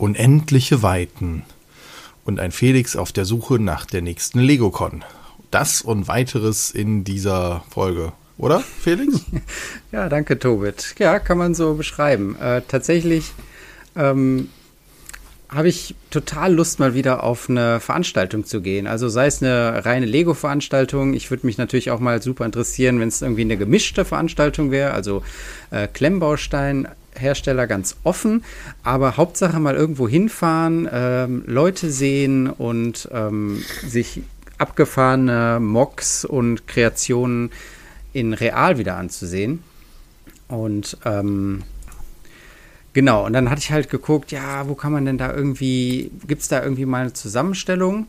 unendliche Weiten und ein Felix auf der Suche nach der nächsten Legocon. Das und weiteres in dieser Folge, oder Felix? ja, danke Tobit. Ja, kann man so beschreiben. Äh, tatsächlich ähm, habe ich total Lust, mal wieder auf eine Veranstaltung zu gehen. Also sei es eine reine Lego-Veranstaltung. Ich würde mich natürlich auch mal super interessieren, wenn es irgendwie eine gemischte Veranstaltung wäre. Also äh, Klemmbaustein, Hersteller ganz offen, aber Hauptsache mal irgendwo hinfahren, ähm, Leute sehen und ähm, sich abgefahrene Mocks und Kreationen in real wieder anzusehen. Und ähm, Genau, und dann hatte ich halt geguckt, ja, wo kann man denn da irgendwie, gibt es da irgendwie mal eine Zusammenstellung?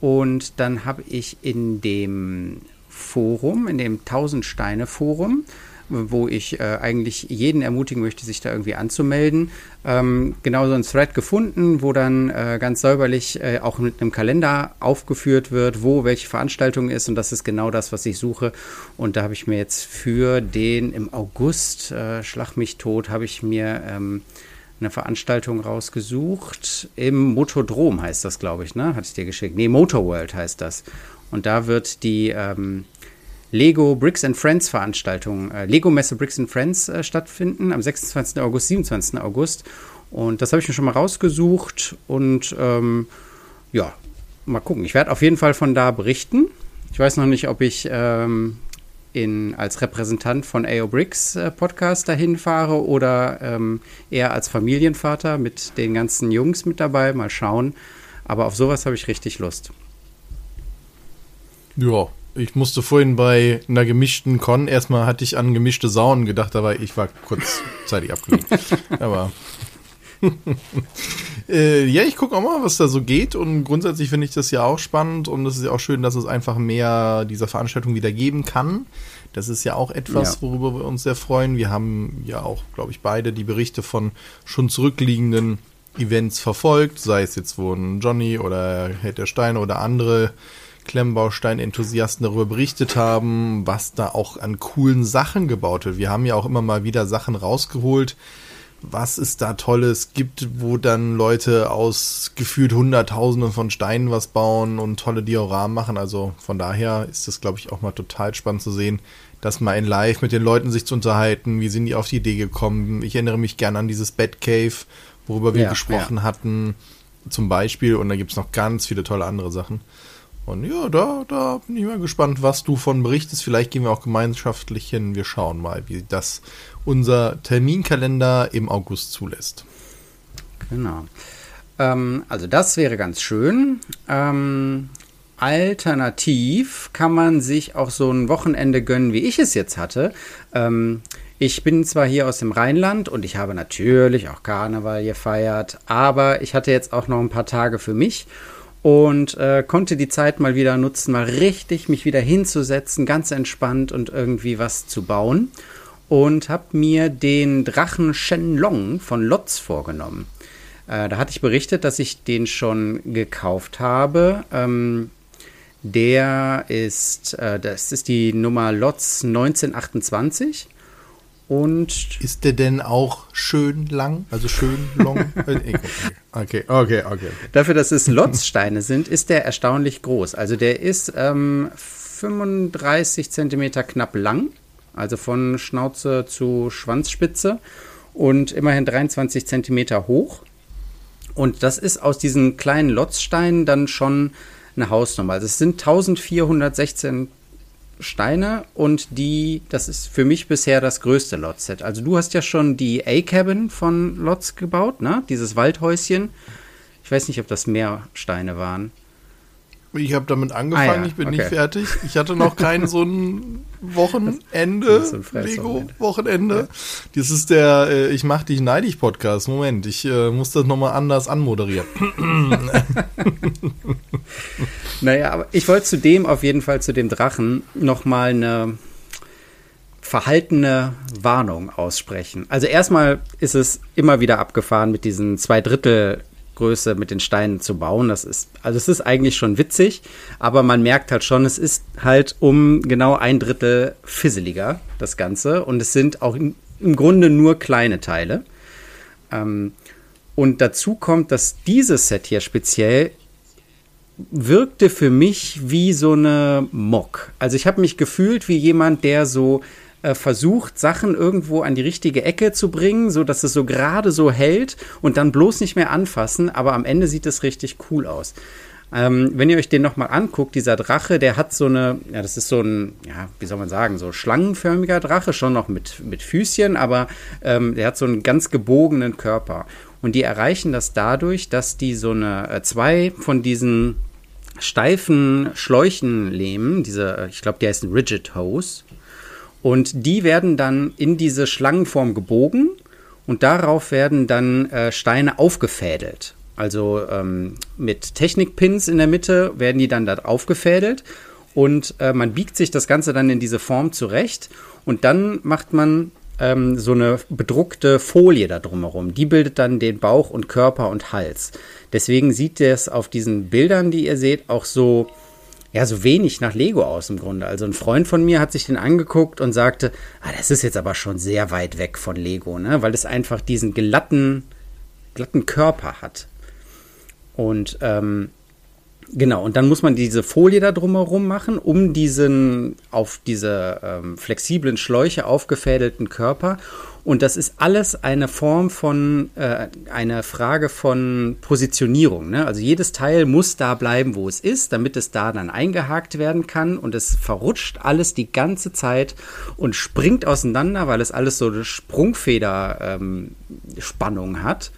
Und dann habe ich in dem Forum, in dem Tausend Steine Forum, wo ich äh, eigentlich jeden ermutigen möchte, sich da irgendwie anzumelden. Ähm, genau so ein Thread gefunden, wo dann äh, ganz säuberlich äh, auch mit einem Kalender aufgeführt wird, wo welche Veranstaltung ist und das ist genau das, was ich suche. Und da habe ich mir jetzt für den im August, äh, Schlag mich tot, habe ich mir ähm, eine Veranstaltung rausgesucht. Im Motodrom heißt das, glaube ich, ne? Hatte ich dir geschickt. Nee, Motorworld heißt das. Und da wird die ähm, Lego Bricks and Friends Veranstaltung, äh, Lego Messe Bricks and Friends äh, stattfinden am 26. August, 27. August. Und das habe ich mir schon mal rausgesucht und ähm, ja, mal gucken. Ich werde auf jeden Fall von da berichten. Ich weiß noch nicht, ob ich ähm, in, als Repräsentant von AO Bricks äh, Podcast dahin fahre oder ähm, eher als Familienvater mit den ganzen Jungs mit dabei. Mal schauen. Aber auf sowas habe ich richtig Lust. Ja, ich musste vorhin bei einer gemischten Con, erstmal hatte ich an gemischte Saunen gedacht, aber ich war kurzzeitig abgelenkt. aber äh, ja, ich gucke auch mal, was da so geht und grundsätzlich finde ich das ja auch spannend und es ist ja auch schön, dass es einfach mehr dieser Veranstaltung wieder geben kann. Das ist ja auch etwas, ja. worüber wir uns sehr freuen. Wir haben ja auch, glaube ich, beide die Berichte von schon zurückliegenden Events verfolgt, sei es jetzt, wo ein Johnny oder Held der Steine oder andere Klemmbaustein-Enthusiasten darüber berichtet haben, was da auch an coolen Sachen gebaut wird. Wir haben ja auch immer mal wieder Sachen rausgeholt, was es da Tolles gibt, wo dann Leute aus gefühlt Hunderttausenden von Steinen was bauen und tolle Dioramen machen. Also von daher ist das, glaube ich, auch mal total spannend zu sehen, das mal in live mit den Leuten sich zu unterhalten. Wie sind die auf die Idee gekommen? Ich erinnere mich gerne an dieses Batcave, worüber wir ja, gesprochen ja. hatten, zum Beispiel. Und da gibt es noch ganz viele tolle andere Sachen. Und ja, da, da bin ich mal gespannt, was du von berichtest. Vielleicht gehen wir auch gemeinschaftlich hin. Wir schauen mal, wie das unser Terminkalender im August zulässt. Genau. Ähm, also das wäre ganz schön. Ähm, alternativ kann man sich auch so ein Wochenende gönnen, wie ich es jetzt hatte. Ähm, ich bin zwar hier aus dem Rheinland und ich habe natürlich auch Karneval gefeiert, aber ich hatte jetzt auch noch ein paar Tage für mich und äh, konnte die Zeit mal wieder nutzen, mal richtig mich wieder hinzusetzen, ganz entspannt und irgendwie was zu bauen. Und habe mir den Drachen Shenlong von Lotz vorgenommen. Äh, da hatte ich berichtet, dass ich den schon gekauft habe. Ähm, der ist, äh, das ist die Nummer Lotz 1928. Und ist der denn auch schön lang? Also schön long? okay, okay, okay, Dafür, dass es Lotzsteine sind, ist der erstaunlich groß. Also der ist ähm, 35 Zentimeter knapp lang, also von Schnauze zu Schwanzspitze und immerhin 23 Zentimeter hoch. Und das ist aus diesen kleinen Lotzsteinen dann schon eine Hausnummer. Also es sind 1416 Steine und die, das ist für mich bisher das größte Lot-Set. Also du hast ja schon die A-Cabin von Lots gebaut, ne? Dieses Waldhäuschen. Ich weiß nicht, ob das mehr Steine waren. Ich habe damit angefangen, ah, ja. ich bin okay. nicht fertig. Ich hatte noch kein so ein Wochenende, so Lego-Wochenende. Ja. Das ist der äh, Ich mach dich neidig Podcast. Moment, ich äh, muss das nochmal anders anmoderieren. naja, aber ich wollte zu dem auf jeden Fall, zu dem Drachen, nochmal eine verhaltene Warnung aussprechen. Also erstmal ist es immer wieder abgefahren mit diesen zwei Drittel Größe mit den Steinen zu bauen. Das ist, also es ist eigentlich schon witzig, aber man merkt halt schon, es ist halt um genau ein Drittel fisseliger, das Ganze. Und es sind auch im, im Grunde nur kleine Teile. Ähm, Und dazu kommt, dass dieses Set hier speziell wirkte für mich wie so eine Mock. Also ich habe mich gefühlt wie jemand, der so äh, versucht, Sachen irgendwo an die richtige Ecke zu bringen, so dass es so gerade so hält und dann bloß nicht mehr anfassen, aber am Ende sieht es richtig cool aus. Ähm, wenn ihr euch den nochmal anguckt, dieser Drache, der hat so eine, ja, das ist so ein, ja, wie soll man sagen, so schlangenförmiger Drache, schon noch mit, mit Füßchen, aber ähm, der hat so einen ganz gebogenen Körper. Und die erreichen das dadurch, dass die so eine, äh, zwei von diesen steifen Schläuchenlehmen, diese, äh, ich glaube, die heißen Rigid Hose, und die werden dann in diese Schlangenform gebogen und darauf werden dann äh, Steine aufgefädelt. Also ähm, mit Technikpins in der Mitte werden die dann da aufgefädelt und äh, man biegt sich das Ganze dann in diese Form zurecht und dann macht man ähm, so eine bedruckte Folie da drumherum. Die bildet dann den Bauch und Körper und Hals. Deswegen sieht es auf diesen Bildern, die ihr seht, auch so ja, so wenig nach Lego aus im Grunde. Also ein Freund von mir hat sich den angeguckt und sagte, ah, das ist jetzt aber schon sehr weit weg von Lego, ne? Weil es einfach diesen glatten, glatten Körper hat. Und ähm, genau, und dann muss man diese Folie da drumherum machen, um diesen auf diese ähm, flexiblen Schläuche aufgefädelten Körper. Und das ist alles eine Form von, äh, eine Frage von Positionierung. Ne? Also jedes Teil muss da bleiben, wo es ist, damit es da dann eingehakt werden kann. Und es verrutscht alles die ganze Zeit und springt auseinander, weil es alles so eine Sprungfeder-Spannung ähm, hat.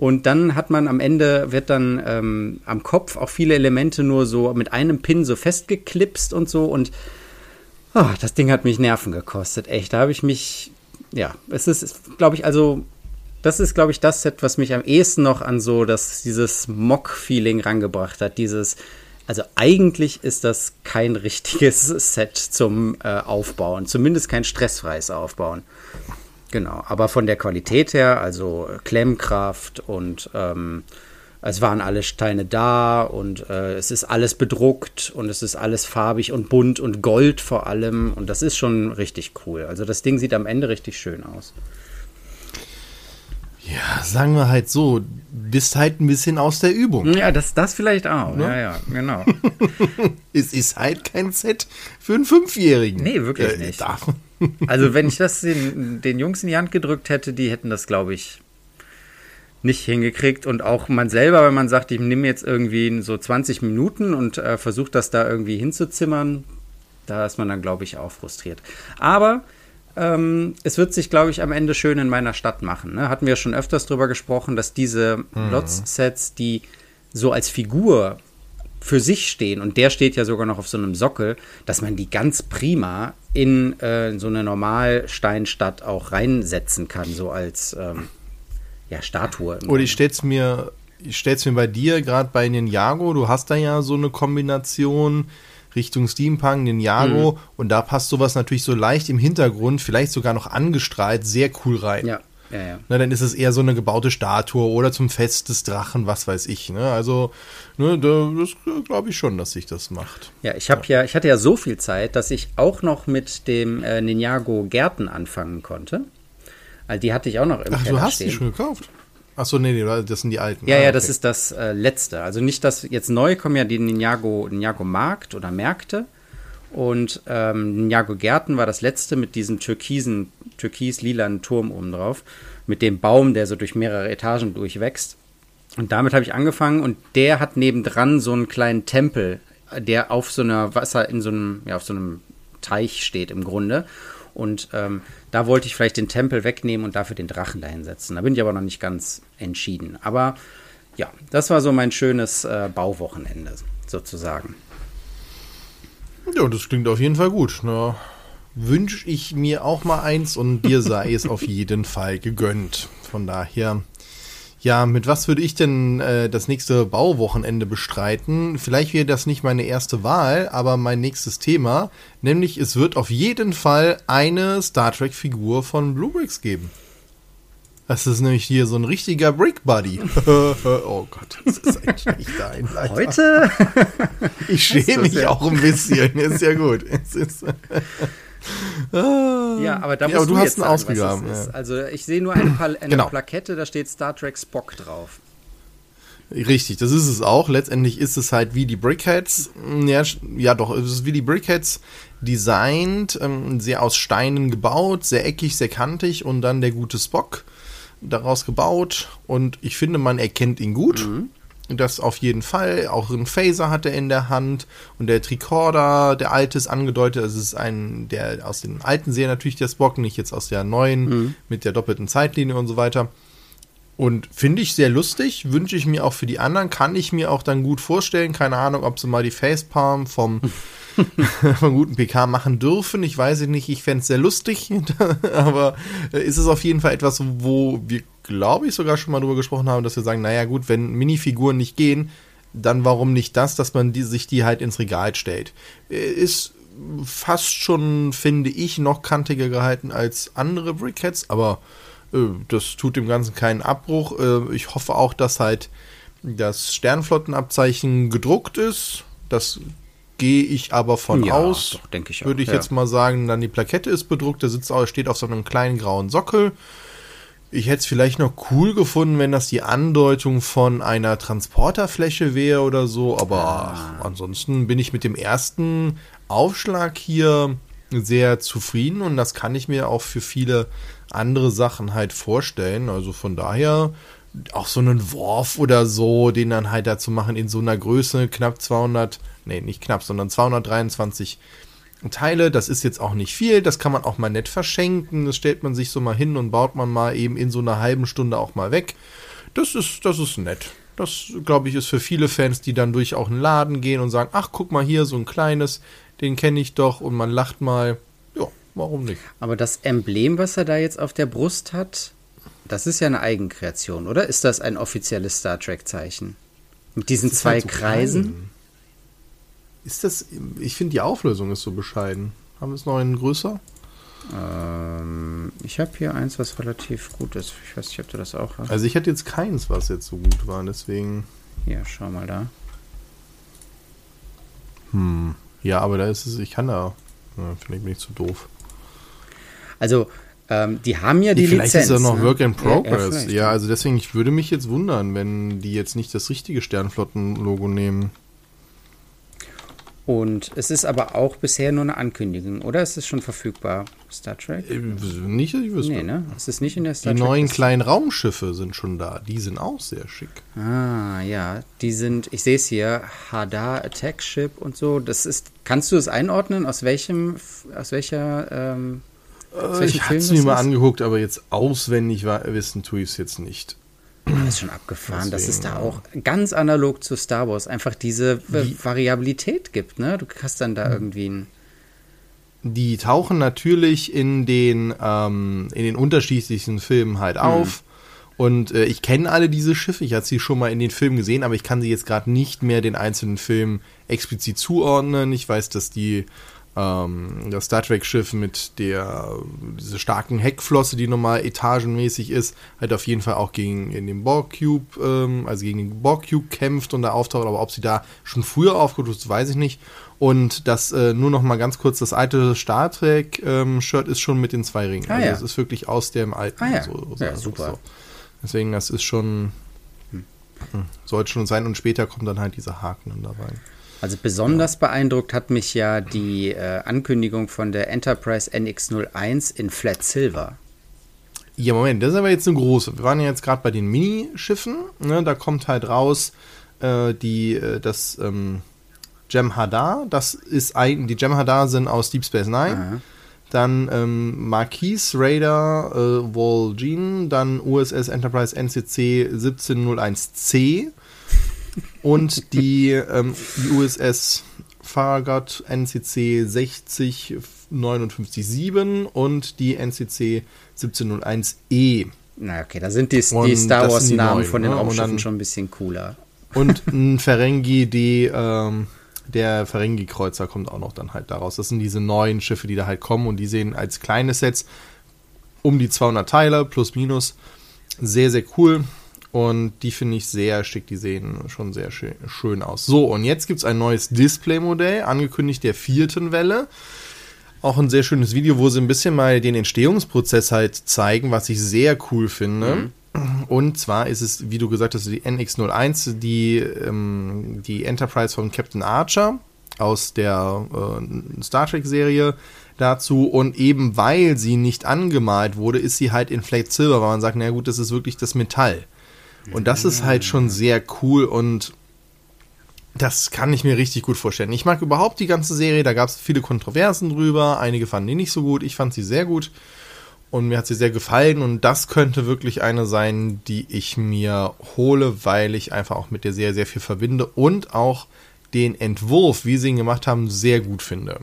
Und dann hat man am Ende, wird dann ähm, am Kopf auch viele Elemente nur so mit einem Pin so festgeklipst und so. Und oh, das Ding hat mich Nerven gekostet. Echt, da habe ich mich ja, es ist, glaube ich, also das ist, glaube ich, das Set, was mich am ehesten noch an so das, dieses Mock-Feeling rangebracht hat. Dieses, also eigentlich ist das kein richtiges Set zum äh, Aufbauen, zumindest kein stressfreies Aufbauen. Genau, aber von der Qualität her, also Klemmkraft und ähm, es waren alle Steine da und äh, es ist alles bedruckt und es ist alles farbig und bunt und Gold vor allem und das ist schon richtig cool. Also das Ding sieht am Ende richtig schön aus. Ja, sagen wir halt so, bist halt ein bisschen aus der Übung. Ja, das, das vielleicht auch. Ne? Ja, ja, genau. es ist halt kein Set für einen Fünfjährigen. Nee, wirklich äh, nicht. also, wenn ich das den, den Jungs in die Hand gedrückt hätte, die hätten das, glaube ich, nicht hingekriegt. Und auch man selber, wenn man sagt, ich nehme jetzt irgendwie so 20 Minuten und äh, versuche das da irgendwie hinzuzimmern, da ist man dann, glaube ich, auch frustriert. Aber ähm, es wird sich, glaube ich, am Ende schön in meiner Stadt machen. Ne? Hatten wir schon öfters drüber gesprochen, dass diese mhm. Lots-Sets, die so als Figur für sich stehen und der steht ja sogar noch auf so einem Sockel, dass man die ganz prima in, äh, in so eine Normalsteinstadt auch reinsetzen kann, so als ähm, ja, Statue. Oder ich stell's mir, ich stell's mir bei dir, gerade bei Ninjago, du hast da ja so eine Kombination Richtung Steampunk, Ninjago mhm. und da passt sowas natürlich so leicht im Hintergrund, vielleicht sogar noch angestrahlt, sehr cool rein. Ja. Ja, ja. Na, dann ist es eher so eine gebaute Statue oder zum Fest des Drachen, was weiß ich. Ne? Also, ne, das glaube ich schon, dass sich das macht. Ja, ich habe ja. ja. ich hatte ja so viel Zeit, dass ich auch noch mit dem äh, Ninjago Gärten anfangen konnte. Also die hatte ich auch noch im Ach, Keller du hast stehen. die schon gekauft? Ach so, nee, nee, das sind die alten. Ja, ah, ja, okay. das ist das äh, letzte. Also nicht das, jetzt neu kommen ja die Ninjago, Ninjago Markt oder Märkte. Und ähm, Ninjago Gärten war das letzte mit diesem türkisen, türkis-lilanen Turm oben drauf. Mit dem Baum, der so durch mehrere Etagen durchwächst. Und damit habe ich angefangen und der hat nebendran so einen kleinen Tempel, der auf so einer Wasser, in so einem, ja, auf so einem Teich steht im Grunde. Und ähm, da wollte ich vielleicht den Tempel wegnehmen und dafür den Drachen dahinsetzen. Da bin ich aber noch nicht ganz entschieden. Aber ja, das war so mein schönes äh, Bauwochenende sozusagen. Ja, das klingt auf jeden Fall gut. Ne? Wünsche ich mir auch mal eins und dir sei es auf jeden Fall gegönnt. Von daher ja, mit was würde ich denn äh, das nächste Bauwochenende bestreiten? Vielleicht wäre das nicht meine erste Wahl, aber mein nächstes Thema, nämlich es wird auf jeden Fall eine Star Trek-Figur von Blue Bricks geben. Das ist nämlich hier so ein richtiger Brick Buddy. oh Gott, das ist ein schlechter Einleiter. Heute? ich schäme mich auch ein bisschen. Ist ja gut. ja, aber da musst ja, aber du, du hast jetzt einen sagen, ausgegraben. was es Ja. ist. Also ich sehe nur eine, Pal eine Genau. Plakette, da steht Star Trek Spock drauf. Richtig, das ist es auch. Letztendlich ist es halt wie die Brickheads. Ja, sch- ja doch, es ist wie die Brickheads designt, ähm, sehr aus Steinen gebaut, sehr eckig, sehr kantig und dann der gute Spock daraus gebaut. Und ich finde, man erkennt ihn gut. Das auf jeden Fall. Auch einen Phaser hat er in der Hand und der Tricorder, der alte ist angedeutet. Also es ist ein, der aus den alten Serien natürlich der Spock, nicht jetzt aus der neuen mit der doppelten Zeitlinie und so weiter. Und finde ich sehr lustig, wünsche ich mir auch für die anderen, kann ich mir auch dann gut vorstellen. Keine Ahnung, ob sie mal die Facepalm vom, vom guten PK machen dürfen. Ich weiß es nicht, ich fände es sehr lustig. Aber äh, ist es auf jeden Fall etwas, wo wir, glaube ich, sogar schon mal drüber gesprochen haben, dass wir sagen, naja gut, wenn Minifiguren nicht gehen, dann warum nicht das, dass man die, sich die halt ins Regal stellt. Äh, Ist fast schon, finde ich, noch kantiger gehalten als andere Brickheads, aber äh, das tut dem Ganzen keinen Abbruch. Äh, ich hoffe auch, dass halt das Sternflottenabzeichen gedruckt ist. Das gehe ich aber von Ja, aus. doch, denke ich auch, Würde ich ja. jetzt mal sagen, dann die Plakette ist bedruckt, der sitzt auch, steht auf so einem kleinen grauen Sockel. Ich hätte es vielleicht noch cool gefunden, wenn das die Andeutung von einer Transporterfläche wäre oder so, aber Ah. ach, ansonsten bin ich mit dem ersten Aufschlag hier sehr zufrieden und das kann ich mir auch für viele andere Sachen halt vorstellen. Also von daher auch so einen Worf oder so, den dann halt dazu machen in so einer Größe, knapp 200, nee, nicht knapp, sondern 223 Teile, das ist jetzt auch nicht viel, das kann man auch mal nett verschenken, das stellt man sich so mal hin und baut man mal eben in so einer halben Stunde auch mal weg. Das ist, das ist nett. Das, glaube ich, ist für viele Fans, die dann durch auch einen Laden gehen und sagen, ach, guck mal hier, so ein kleines, den kenne ich doch und man lacht mal. Ja, warum nicht? Aber das Emblem, was er da jetzt auf der Brust hat, das ist ja eine Eigenkreation, oder? Ist das ein offizielles Star Trek-Zeichen? Mit diesen ist zwei halt so Kreisen? klein. Ist das, ich finde die Auflösung ist so bescheiden. Haben wir es noch einen größer? Ähm, ich habe hier eins, was relativ gut ist. Ich weiß nicht, ob du das auch hast. Also ich hätte jetzt keins, was jetzt so gut war, deswegen. Hier, schau mal da. Hm. Ja, aber da ist es, ich kann da. Ja, Finde ich bin ich zu doof. Also, ähm, die haben ja die Vielleicht Lizenz. ist er noch ne? Work in Ja, ja, Progress. vielleicht, Ja, also deswegen, ich würde mich jetzt wundern, wenn die jetzt nicht das richtige Sternflotten-Logo nehmen. Und es ist aber auch bisher nur eine Ankündigung, oder? Ist es schon verfügbar, Star Trek? Äh, Nicht, ich wüsste. Nee, ne? Es ist nicht in der Star Die Trek. neuen Liste. kleinen Raumschiffe sind schon da. Die sind auch sehr schick. Ah, ja. Die sind, ich sehe es hier, Hadar Attack Ship und so. Das ist, kannst du es einordnen, aus welchem, aus welcher, ähm, aus Äh, welchem ich hatte es mir mal ist? angeguckt, aber jetzt auswendig wa- wissen tue ich es jetzt nicht. Das ist schon abgefahren, dass es Deswegen, da auch ganz analog zu Star Wars einfach diese Wie- Variabilität gibt, ne? Du hast dann Hm. da irgendwie ein. Die tauchen natürlich in den, ähm, in den unterschiedlichsten Filmen halt auf. Und äh, ich kenne alle diese Schiffe, ich hatte sie schon mal in den Filmen gesehen, aber ich kann sie jetzt gerade nicht mehr den einzelnen Filmen explizit zuordnen. Ich weiß, dass die ähm, das Star Trek Schiff mit der diese starken Heckflosse, die normal etagenmäßig ist, halt auf jeden Fall auch gegen in den Borg Cube, ähm, also gegen den Borg Cube kämpft und da auftaucht, aber ob sie da schon früher aufgetaucht ist, weiß ich nicht. Und das äh, nur noch mal ganz kurz, das alte Star Trek ähm, Shirt ist schon mit den zwei Ringen. Ah, also ja. es ist wirklich aus dem alten. Ah, ja. so, Ja, super. Deswegen, das ist schon, hm, sollte schon sein und später kommt dann halt dieser Haken dann da rein. Also besonders beeindruckt hat mich ja die äh, Ankündigung von der Enterprise NX01 in Flat Silver. Ja, Moment, das ist aber jetzt eine große. Wir waren ja jetzt gerade bei den Minischiffen. Ne, da kommt halt raus äh, die, äh, das ähm, Gem Hadar. Das ist ein, die Gem Hadar sind aus Deep Space Nine. Aha. Dann ähm, Marquis Raider äh, Vol'jin, dann USS Enterprise NCC 1701C und die, ähm, die USS Farragut NCC 60597 und die NCC 1701E. Na okay, da sind die, die Star das Wars sind die Namen neuen, von den ne? Raumschiffen schon ein bisschen cooler. Und ein Ferengi D, ähm, der Ferengi-Kreuzer kommt auch noch dann halt daraus. Das sind diese neuen Schiffe, die da halt kommen und die sehen als kleine Sets um die 200 Teile plus minus sehr, sehr cool. Und die finde ich sehr schick, die sehen schon sehr schön, schön aus. So, und jetzt gibt es ein neues Display-Modell, angekündigt der vierten Welle. auch ein sehr schönes Video, wo sie ein bisschen mal den Entstehungsprozess halt zeigen, was ich sehr cool finde. Mhm. Und zwar ist es, wie du gesagt hast, die NX01, die, ähm, die Enterprise von Captain Archer aus der äh, Star Trek-Serie dazu. Und eben weil sie nicht angemalt wurde, ist sie halt in Flake Silver, weil man sagt, na gut, das ist wirklich das Metall. Und das ist halt schon sehr cool und das kann ich mir richtig gut vorstellen. Ich mag überhaupt die ganze Serie, da gab es viele Kontroversen drüber. Einige fanden die nicht so gut, ich fand sie sehr gut. Und mir hat sie sehr gefallen und das könnte wirklich eine sein, die ich mir hole, weil ich einfach auch mit der Serie sehr viel verbinde und auch den Entwurf, wie sie ihn gemacht haben, sehr gut finde.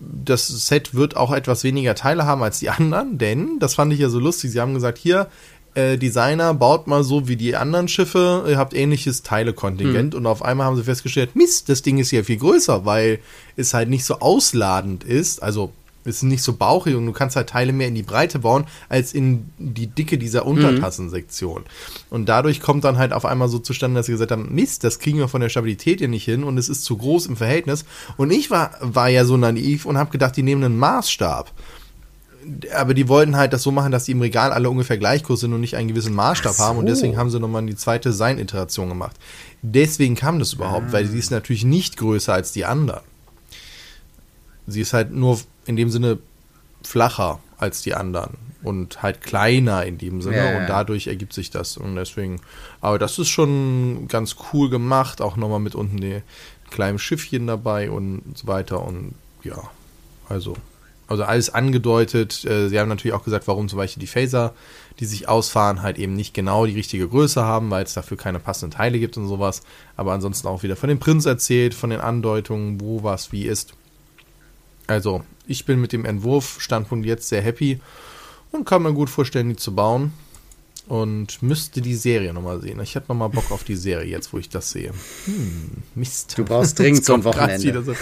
Das Set wird auch etwas weniger Teile haben als die anderen, denn, das fand ich ja so lustig, sie haben gesagt, hier, äh, Designer, baut mal so wie die anderen Schiffe, ihr habt ähnliches Teilekontingent hm. und auf einmal haben sie festgestellt, Mist, das Ding ist ja viel größer, weil es halt nicht so ausladend ist, also es ist nicht so bauchig und du kannst halt Teile mehr in die Breite bauen, als in die Dicke dieser Untertassensektion. Mhm. Und dadurch kommt dann halt auf einmal so zustande, dass sie gesagt haben, Mist, das kriegen wir von der Stabilität hier nicht hin und es ist zu groß im Verhältnis. Und ich war, war ja so naiv und habe gedacht, die nehmen einen Maßstab aber die wollten halt das so machen, dass die im Regal alle ungefähr gleich groß sind und nicht einen gewissen Maßstab so. haben und deswegen haben sie nochmal die zweite Sein-Iteration gemacht. Deswegen kam das überhaupt, ah. weil sie ist natürlich nicht größer als die anderen. Sie ist halt nur in dem Sinne flacher als die anderen und halt kleiner in dem Sinne ja, und dadurch ergibt sich das und deswegen, aber das ist schon ganz cool gemacht, auch nochmal mit unten die kleinen Schiffchen dabei und so weiter und ja, also also alles angedeutet. Äh, sie haben natürlich auch gesagt, warum zum Beispiel die Phaser, die sich ausfahren, halt eben nicht genau die richtige Größe haben, weil es dafür keine passenden Teile gibt und sowas. Aber ansonsten auch wieder von dem Prinz erzählt, von den Andeutungen, wo was wie ist. Also, ich bin mit dem Entwurfstandpunkt jetzt sehr happy und kann mir gut vorstellen, die zu bauen und müsste die Serie nochmal sehen. Ich hätte nochmal Bock auf die Serie jetzt, wo ich das sehe. Hm, Mist. Du brauchst dringend so ein Wochenende. So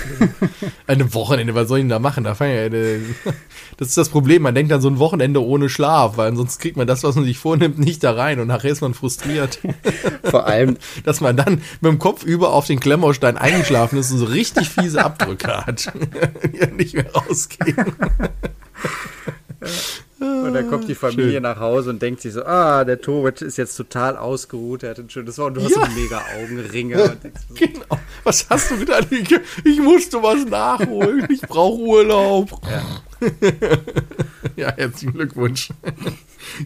eine Wochenende, was soll ich denn da machen? Da ja, das ist das Problem, man denkt an so ein Wochenende ohne Schlaf, weil sonst kriegt man das, was man sich vornimmt, nicht da rein und nachher ist man frustriert. Vor allem. Dass man dann mit dem Kopf über auf den Klemmerstein eingeschlafen ist und so richtig fiese Abdrücke hat, die nicht mehr rausgehen. Und dann kommt die Familie Schön. nach Hause und denkt sich so, ah, der Tobit ist jetzt total ausgeruht, er hat ein schönes Wort und du hast ja. so mega Augenringe. So, genau. Was hast du getan? Ich, ich musste was nachholen. Ich brauche Urlaub. Ja. ja, herzlichen Glückwunsch.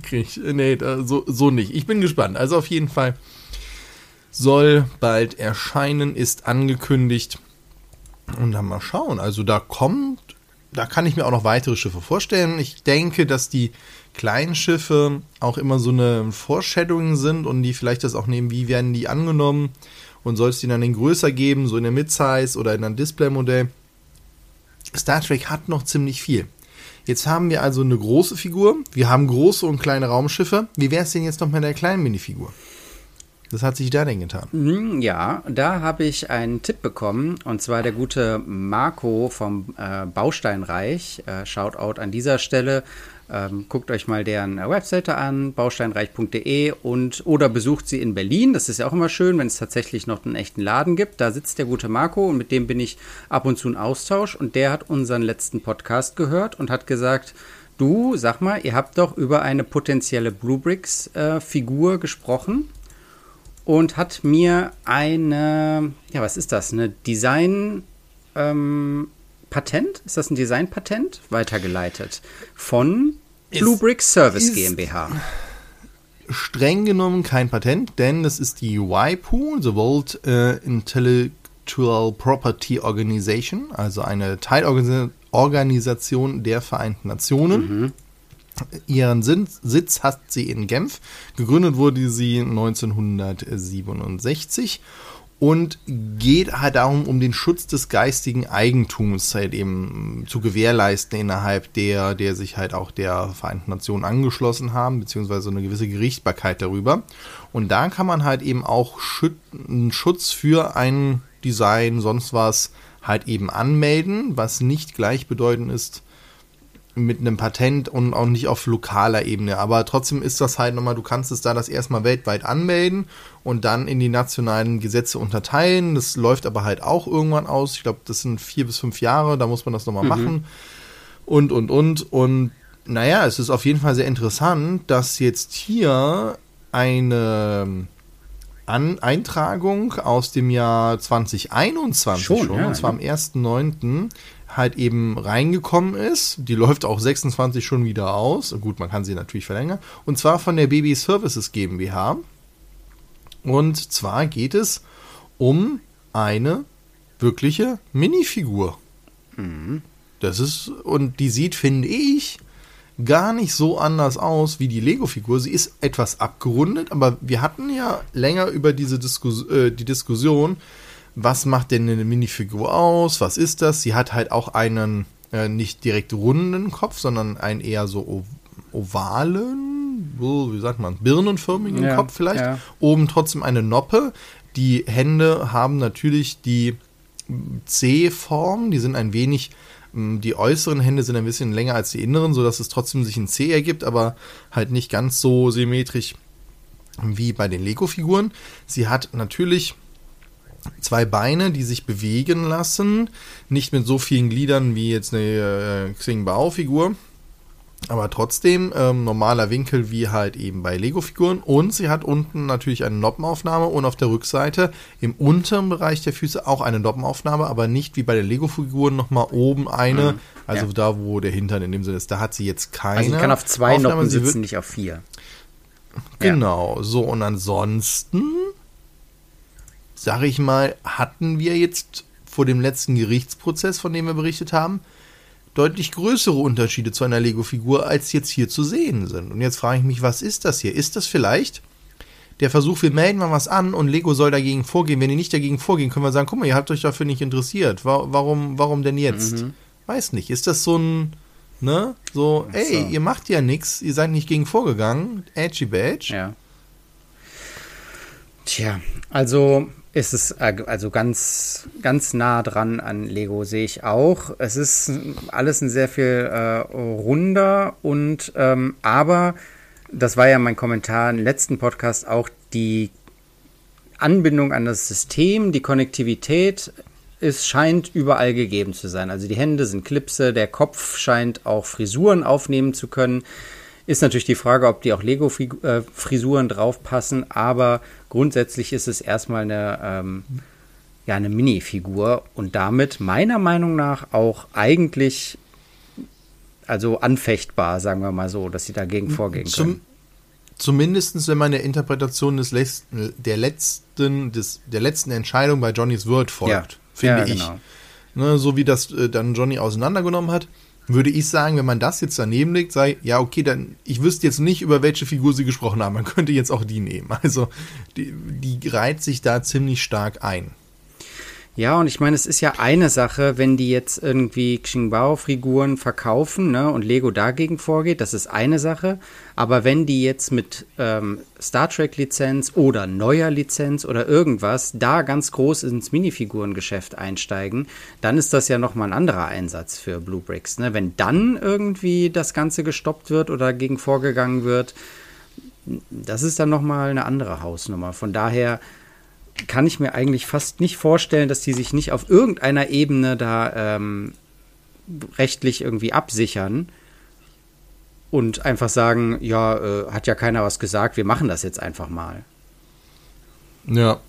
Krieg ich, nee, da, so, so nicht. Ich bin gespannt. Also auf jeden Fall soll bald erscheinen, ist angekündigt. Und dann mal schauen. Also da kommt da kann ich mir auch noch weitere Schiffe vorstellen. Ich denke, dass die kleinen Schiffe auch immer so eine Foreshadowing sind und die vielleicht das auch nehmen, wie werden die angenommen und soll es die dann in größer geben, so in der Midsize oder in einem Display-Modell. Star Trek hat noch ziemlich viel. Jetzt haben wir also eine große Figur, wir haben große und kleine Raumschiffe. Wie wäre es denn jetzt noch mit der kleinen Minifigur? Was hat sich da denn getan? Mhm, ja, da habe ich einen Tipp bekommen und zwar der gute Marco vom äh, Bausteinreich. Äh, Shoutout an dieser Stelle. Ähm, guckt euch mal deren Webseite an, bausteinreich.de und oder besucht sie in Berlin. Das ist ja auch immer schön, wenn es tatsächlich noch einen echten Laden gibt. Da sitzt der gute Marco und mit dem bin ich ab und zu in Austausch und der hat unseren letzten Podcast gehört und hat gesagt, du, sag mal, ihr habt doch über eine potenzielle Bluebricks äh, gesprochen und hat mir eine, ja, was ist das? Eine Design ähm, Patent? Ist das ein Design-Patent? Weitergeleitet von Blue Brick Service GmbH. Streng genommen kein Patent, denn das ist die WIPO, the World uh, Intellectual Property Organization, also eine Teilorganisation der Vereinten Nationen. Mhm. Ihren Sitz hat sie in Genf. Gegründet wurde sie 1967 und geht halt darum, um den Schutz des geistigen Eigentums halt eben zu gewährleisten innerhalb der, der sich halt auch der Vereinten Nationen angeschlossen haben, beziehungsweise eine gewisse Gerichtbarkeit darüber. Und da kann man halt eben auch einen Schutz für ein Design, sonst was halt eben anmelden, was nicht gleichbedeutend ist mit einem Patent und auch nicht auf lokaler Ebene. Aber trotzdem ist das halt nochmal, du kannst es da das erstmal weltweit anmelden und dann in die nationalen Gesetze unterteilen. Das läuft aber halt auch irgendwann aus. Ich glaube, das sind vier bis fünf Jahre, da muss man das nochmal mhm. machen. und, und, und. Und naja, es ist auf jeden Fall sehr interessant, dass jetzt hier eine An Eintragung aus dem Jahr 2021 schon, schon ja, und zwar ja. am 1.9. halt eben reingekommen ist. Die läuft auch 26 schon wieder aus. Gut, man kann sie natürlich verlängern. Und zwar von der Baby Services GmbH. Und zwar geht es um eine wirkliche Minifigur. Mhm. Das ist, und die sieht, finde ich, gar nicht so anders aus wie die Lego-Figur. Sie ist etwas abgerundet, aber wir hatten ja länger über diese Diskus äh, die Diskussion, was macht denn eine Minifigur aus? Was ist das? Sie hat halt auch einen äh, nicht direkt runden Kopf, sondern einen eher so ovalen, wie sagt man, birnenförmigen ja, Kopf vielleicht. Ja. Oben trotzdem eine Noppe. Die Hände haben natürlich die C-Form, die sind ein wenig ähm, die äußeren Hände sind ein bisschen länger als die inneren, sodass es trotzdem sich ein C ergibt, aber halt nicht ganz so symmetrisch wie bei den Lego-Figuren. Sie hat natürlich zwei Beine, die sich bewegen lassen, nicht mit so vielen Gliedern wie jetzt eine äh, Xing Bao-Figur. Aber trotzdem ähm, normaler Winkel wie halt eben bei Lego-Figuren. Und sie hat unten natürlich eine Noppenaufnahme und auf der Rückseite im unteren Bereich der Füße auch eine Noppenaufnahme, aber nicht wie bei den Lego-Figuren nochmal oben eine. Mhm, also ja. da, wo der Hintern in dem Sinne ist. Da hat sie jetzt keine. Also sie kann auf zwei Aufnahme. Noppen sitzen, nicht auf vier. Genau, ja. so und ansonsten, sage ich mal, hatten wir jetzt vor dem letzten Gerichtsprozess, von dem wir berichtet haben, deutlich größere Unterschiede zu einer Lego-Figur als jetzt hier zu sehen sind. Und jetzt frage ich mich, was ist das hier? Ist das vielleicht der Versuch, wir melden mal was an und Lego soll dagegen vorgehen. Wenn die nicht dagegen vorgehen, können wir sagen, guck mal, ihr habt euch dafür nicht interessiert. Warum, warum denn jetzt? Mhm. Weiß nicht. Ist das so ein, ne? So, ey, so. ihr macht ja nichts, ihr seid nicht gegen vorgegangen. Edgy Badge. Ja. Tja, also ist es äh, also ganz, ganz nah dran an Lego, sehe ich auch. Es ist alles ein sehr viel äh, runder und ähm, aber, das war ja mein Kommentar im letzten Podcast, auch die Anbindung an das System, die Konnektivität, es scheint überall gegeben zu sein. Also die Hände sind Klipse, der Kopf scheint auch Frisuren aufnehmen zu können. Ist natürlich die Frage, ob die auch Lego-Frisuren draufpassen, aber grundsätzlich ist es erstmal eine, ähm, ja, eine Mini-Figur und damit meiner Meinung nach auch eigentlich also anfechtbar, sagen wir mal so, dass sie dagegen vorgehen Zum, können. Zumindest wenn man der Interpretation des letzten, der letzten, des, der letzten Entscheidung bei Johnnys Word folgt, ja. finde ja, ich. Genau. Ne, so wie das äh, dann Johnny auseinandergenommen hat würde ich sagen, wenn man das jetzt daneben legt, sei, ja, okay, dann, ich wüsste jetzt nicht, über welche Figur sie gesprochen haben. Man könnte jetzt auch die nehmen. Also, die, die reiht sich da ziemlich stark ein. Ja, und ich meine, es ist ja eine Sache, wenn die jetzt irgendwie Xingbao-Figuren verkaufen ne, und Lego dagegen vorgeht, das ist eine Sache. Aber wenn die jetzt mit ähm, Star Trek-Lizenz oder neuer Lizenz oder irgendwas da ganz groß ins Minifigurengeschäft einsteigen, dann ist das ja nochmal ein anderer Einsatz für Blue Bricks. Ne? Wenn dann irgendwie das Ganze gestoppt wird oder dagegen vorgegangen wird, das ist dann nochmal eine andere Hausnummer. Von daher kann ich mir eigentlich fast nicht vorstellen, dass die sich nicht auf irgendeiner Ebene da ähm, rechtlich irgendwie absichern und einfach sagen, ja, äh, hat ja keiner was gesagt, wir machen das jetzt einfach mal. Ja,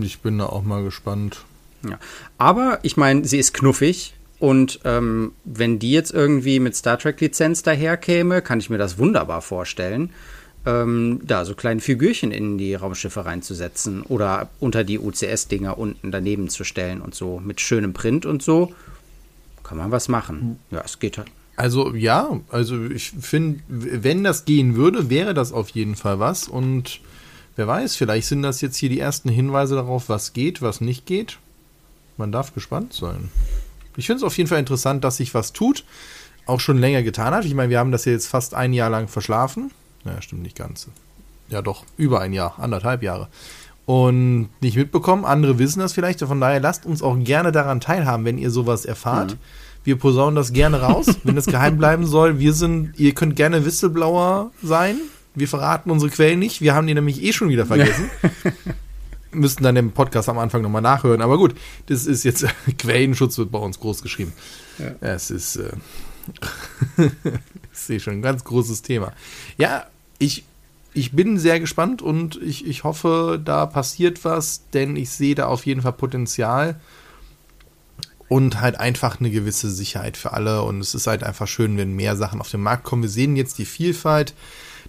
ich bin da auch mal gespannt. Ja. Aber ich meine, sie ist knuffig und ähm, wenn die jetzt irgendwie mit Star Trek-Lizenz daherkäme, kann ich mir das wunderbar vorstellen ähm, da so kleine Figürchen in die Raumschiffe reinzusetzen oder unter die UCS-Dinger unten daneben zu stellen und so mit schönem Print und so. Kann man was machen. Ja, es geht halt. Also ja, also ich finde, wenn das gehen würde, wäre das auf jeden Fall was. Und wer weiß, vielleicht sind das jetzt hier die ersten Hinweise darauf, was geht, was nicht geht. Man darf gespannt sein. Ich finde es auf jeden Fall interessant, dass sich was tut. Auch schon länger getan hat. Ich meine, wir haben das ja jetzt fast ein Jahr lang verschlafen. Naja, stimmt nicht ganz. Ja, doch, über ein Jahr, anderthalb Jahre. Und nicht mitbekommen. Andere wissen das vielleicht. Von daher lasst uns auch gerne daran teilhaben, wenn ihr sowas erfahrt. Mhm. Wir posaunen das gerne raus, wenn es geheim bleiben soll. Wir sind, ihr könnt gerne Whistleblower sein. Wir verraten unsere Quellen nicht. Wir haben die nämlich eh schon wieder vergessen. Müssten dann im Podcast am Anfang nochmal nachhören. Aber gut, das ist jetzt, Quellenschutz wird bei uns groß geschrieben. Ja. Es ist, äh, ich sehe schon, ein ganz großes Thema. Ja, ich, ich bin sehr gespannt und ich, ich hoffe, da passiert was, denn ich sehe da auf jeden Fall Potenzial und halt einfach eine gewisse Sicherheit für alle. Und es ist halt einfach schön, wenn mehr Sachen auf den Markt kommen. Wir sehen jetzt die Vielfalt,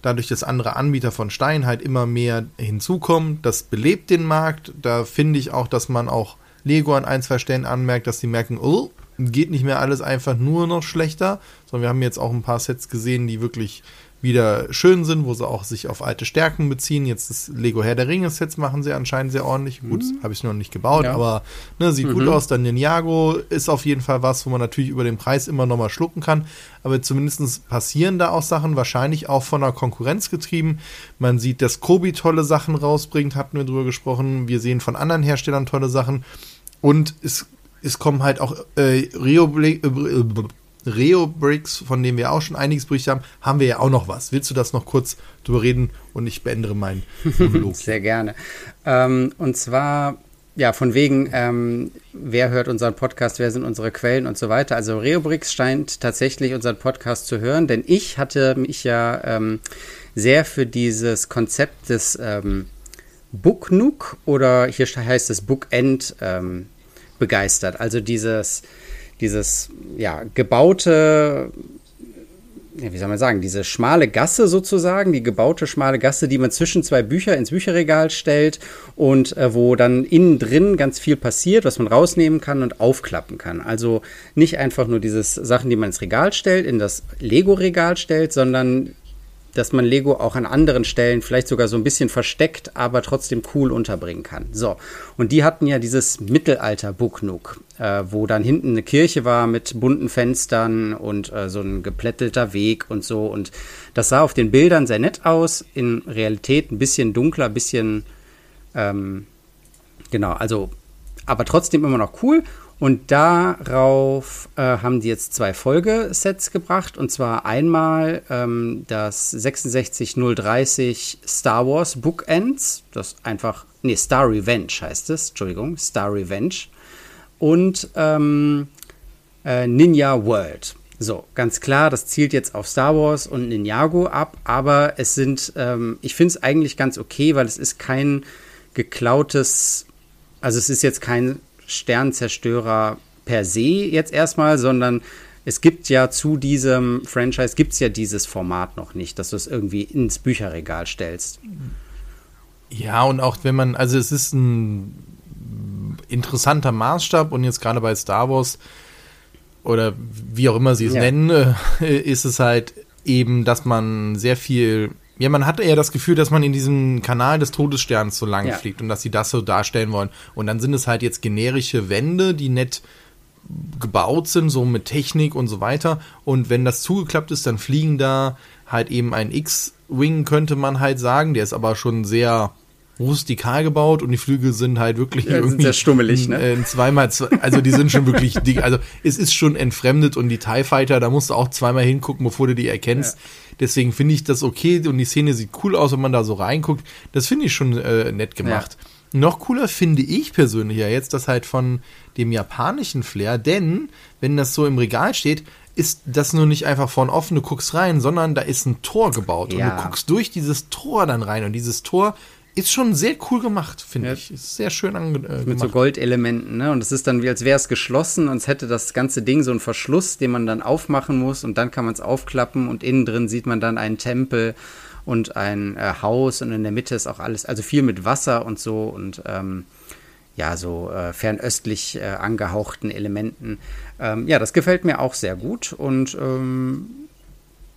dadurch, dass andere Anbieter von Stein halt immer mehr hinzukommen. Das belebt den Markt. Da finde ich auch, dass man auch Lego an ein, zwei Stellen anmerkt, dass sie merken, oh, geht nicht mehr alles einfach nur noch schlechter, sondern wir haben jetzt auch ein paar Sets gesehen, die wirklich wieder schön sind, wo sie auch sich auf alte Stärken beziehen. Jetzt das Lego Herr der Ringe Sets machen sie anscheinend sehr ordentlich. Gut, mhm. habe ich noch nicht gebaut, ja. aber ne, sieht mhm. gut aus. Dann Ninjago ist auf jeden Fall was, wo man natürlich über den Preis immer noch mal schlucken kann. Aber zumindest passieren da auch Sachen, wahrscheinlich auch von der Konkurrenz getrieben. Man sieht, dass Kobi tolle Sachen rausbringt, hatten wir drüber gesprochen. Wir sehen von anderen Herstellern tolle Sachen. Und es, es kommen halt auch äh, Rio, äh, Reo Bricks, von dem wir auch schon einiges berichtet haben, haben wir ja auch noch was. Willst du das noch kurz drüber reden und ich beende meinen Monolog? Sehr gerne. Ähm, und zwar, ja, von wegen, ähm, wer hört unseren Podcast, wer sind unsere Quellen und so weiter. Also Reobrix scheint tatsächlich unseren Podcast zu hören, denn ich hatte mich ja ähm, sehr für dieses Konzept des ähm, Book Nook oder hier heißt es Bookend ähm, begeistert. Also dieses dieses ja, gebaute, wie soll man sagen, diese schmale Gasse sozusagen, die gebaute schmale Gasse, die man zwischen zwei Bücher ins Bücherregal stellt und äh, wo dann innen drin ganz viel passiert, was man rausnehmen kann und aufklappen kann. Also nicht einfach nur diese Sachen, die man ins Regal stellt, in das Lego-Regal stellt, sondern dass man Lego auch an anderen Stellen vielleicht sogar so ein bisschen versteckt, aber trotzdem cool unterbringen kann. So, und die hatten ja dieses Mittelalter-Booknook, äh, wo dann hinten eine Kirche war mit bunten Fenstern und äh, so ein geplättelter Weg und so. Und das sah auf den Bildern sehr nett aus, in Realität ein bisschen dunkler, ein bisschen, ähm, genau, also, aber trotzdem immer noch cool. Und darauf äh, haben die jetzt zwei Folgesets gebracht. Und zwar einmal ähm, das 66030 Star Wars Bookends. Das einfach, nee, Star Revenge heißt es. Entschuldigung, Star Revenge. Und ähm, äh, Ninja World. So, ganz klar, das zielt jetzt auf Star Wars und Ninjago ab, aber es sind, ähm, ich finde es eigentlich ganz okay, weil es ist kein geklautes, also es ist jetzt kein Sternzerstörer per se jetzt erstmal, sondern es gibt ja zu diesem Franchise, gibt es ja dieses Format noch nicht, dass du es irgendwie ins Bücherregal stellst. Ja, und auch wenn man, also es ist ein interessanter Maßstab und jetzt gerade bei Star Wars oder wie auch immer sie es ja. nennen, ist es halt eben, dass man sehr viel ja, man hatte eher das Gefühl, dass man in diesem Kanal des Todessterns so lang ja. fliegt und dass sie das so darstellen wollen. Und dann sind es halt jetzt generische Wände, die nett gebaut sind, so mit Technik und so weiter. Und wenn das zugeklappt ist, dann fliegen da halt eben ein X-Wing, könnte man halt sagen. Der ist aber schon sehr rustikal gebaut und die Flügel sind halt wirklich ja, irgendwie sehr stummelig, ne? Äh, zweimal, also die sind schon wirklich dick. Also es ist schon entfremdet und die TIE Fighter, da musst du auch zweimal hingucken, bevor du die erkennst. Ja. Deswegen finde ich das okay und die Szene sieht cool aus, wenn man da so reinguckt. Das finde ich schon äh, nett gemacht. Ja. Noch cooler finde ich persönlich ja jetzt das halt von dem japanischen Flair, denn wenn das so im Regal steht, ist das nur nicht einfach von offen, du guckst rein, sondern da ist ein Tor gebaut ja. und du guckst durch dieses Tor dann rein und dieses Tor ist schon sehr cool gemacht, finde ja. ich. Ist sehr schön ange äh, Mit so Goldelementen, ne? Und es ist dann wie, als wäre es geschlossen und es hätte das ganze Ding so einen Verschluss, den man dann aufmachen muss und dann kann man es aufklappen und innen drin sieht man dann einen Tempel und ein äh, Haus und in der Mitte ist auch alles, also viel mit Wasser und so und ähm, ja, so äh, fernöstlich äh, angehauchten Elementen. Ähm, ja, das gefällt mir auch sehr gut und ähm,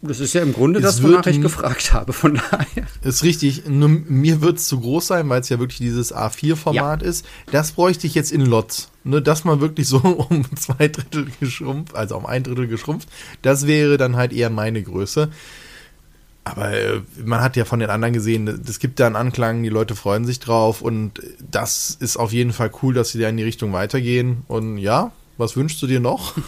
das ist ja im Grunde es das, wonach ich gefragt habe, von daher. Ist richtig. Nur mir wird es zu groß sein, weil es ja wirklich dieses A4-Format ja. ist. Das bräuchte ich jetzt in Lots. Ne, dass man wirklich so um zwei Drittel geschrumpft, also um ein Drittel geschrumpft. Das wäre dann halt eher meine Größe. Aber äh, man hat ja von den anderen gesehen, es gibt da einen Anklang, die Leute freuen sich drauf und das ist auf jeden Fall cool, dass sie da in die Richtung weitergehen. Und ja, was wünschst du dir noch?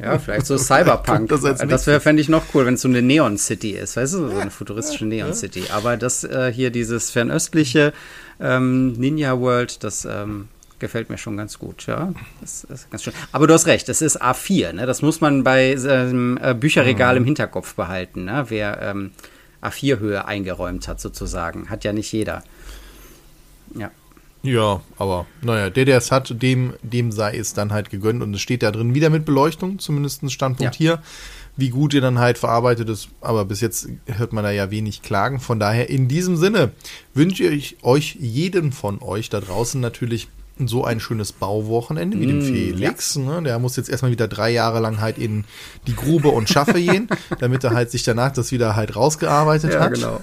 Ja, vielleicht so Cyberpunk. das, das wäre, fände ich noch cool, wenn es so eine Neon City ist, weißt du, so eine futuristische Neon City. Aber das äh, hier, dieses fernöstliche ähm, Ninja World, das ähm, gefällt mir schon ganz gut, ja. Das ist ganz schön. Aber du hast recht, das ist A4, ne? Das muss man bei ähm, Bücherregal mhm. im Hinterkopf behalten, ne? Wer ähm, A4-Höhe eingeräumt hat, sozusagen. Hat ja nicht jeder. Ja. Aber naja, der, der es hat, dem, dem sei es dann halt gegönnt und es steht da drin wieder mit Beleuchtung, zumindest Standpunkt ja. hier. Wie gut ihr dann halt verarbeitet ist, aber bis jetzt hört man da ja wenig Klagen. Von daher in diesem Sinne wünsche ich euch jeden von euch da draußen natürlich so ein schönes Bauwochenende wie mm, dem Felix. Ja. Ne? Der muss jetzt erstmal wieder drei Jahre lang halt in die Grube und Schaffe gehen, damit er halt sich danach das wieder halt rausgearbeitet ja, hat. Ja, genau.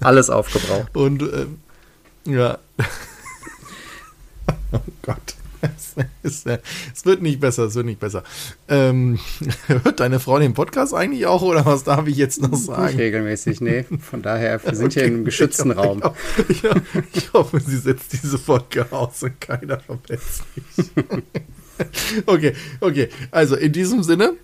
Alles aufgebraucht. Und äh, ja. oh Gott. Es, wird nicht besser, es wird nicht besser. Ähm, hört deine Frau den Podcast eigentlich auch oder was darf ich jetzt noch sagen? Nicht regelmäßig, nee. Von daher, wir sind okay. hier in einem geschützten ich Raum. Ich, ich, ich, hoffe, sie setzt diese Folge aus und keiner verletzt mich. okay, okay. Also in diesem Sinne,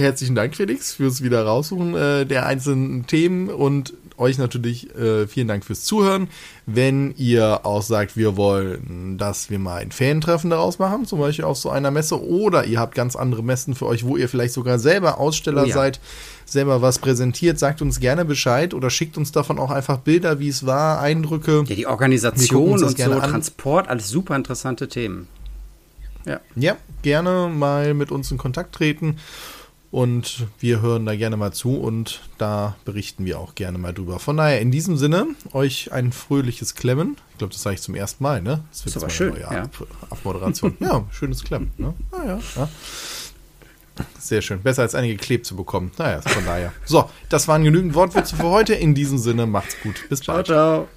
herzlichen Dank, Felix, fürs wieder raussuchen äh, der einzelnen Themen und euch natürlich äh, vielen Dank fürs Zuhören. Wenn ihr auch sagt, wir wollen, dass wir mal ein Fan-Treffen daraus machen, zum Beispiel auf so einer Messe, oder ihr habt ganz andere Messen für euch, wo ihr vielleicht sogar selber Aussteller oh ja. seid, selber was präsentiert, sagt uns gerne Bescheid oder schickt uns davon auch einfach Bilder, wie es war, Eindrücke. Ja, die Organisation und so, an. Transport, alles super interessante Themen. Ja. ja, gerne mal mit uns in Kontakt treten. Und wir hören da gerne mal zu und da berichten wir auch gerne mal drüber. Von daher, in diesem Sinne, euch ein fröhliches Klemmen. Ich glaube, das sage ich zum ersten Mal, ne? Das wird das aber schön. Ja. Ab Abmoderation. ja, schönes Klemmen. Ne? Naja, ah, ja. Sehr schön. Besser als einige geklebt zu bekommen. Naja, von daher. So, das waren genügend Wortwürze für heute. In diesem Sinne, macht's gut. Bis bald. Ciao, ciao.